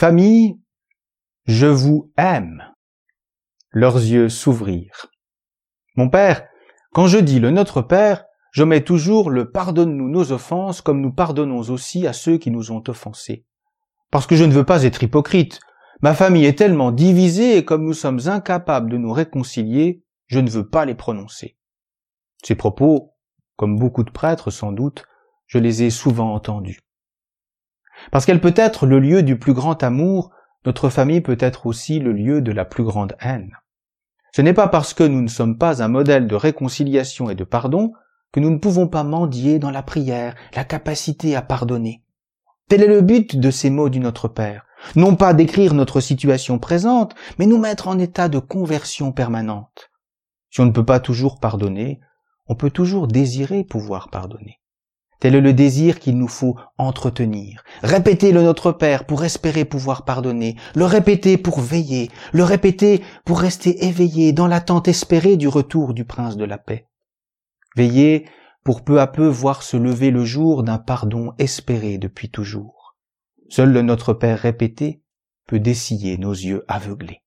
Famille, je vous aime. Leurs yeux s'ouvrirent. Mon père, quand je dis le Notre Père, je mets toujours le pardonne-nous nos offenses comme nous pardonnons aussi à ceux qui nous ont offensés. Parce que je ne veux pas être hypocrite. Ma famille est tellement divisée et comme nous sommes incapables de nous réconcilier, je ne veux pas les prononcer. Ces propos, comme beaucoup de prêtres sans doute, je les ai souvent entendus. Parce qu'elle peut être le lieu du plus grand amour, notre famille peut être aussi le lieu de la plus grande haine. Ce n'est pas parce que nous ne sommes pas un modèle de réconciliation et de pardon que nous ne pouvons pas mendier dans la prière la capacité à pardonner. Tel est le but de ces mots du Notre Père. Non pas décrire notre situation présente, mais nous mettre en état de conversion permanente. Si on ne peut pas toujours pardonner, on peut toujours désirer pouvoir pardonner. Tel est le désir qu'il nous faut entretenir. Répéter le Notre Père pour espérer pouvoir pardonner, le répéter pour veiller, le répéter pour rester éveillé dans l'attente espérée du retour du Prince de la paix. Veiller pour peu à peu voir se lever le jour d'un pardon espéré depuis toujours. Seul le Notre Père répété peut dessiller nos yeux aveuglés.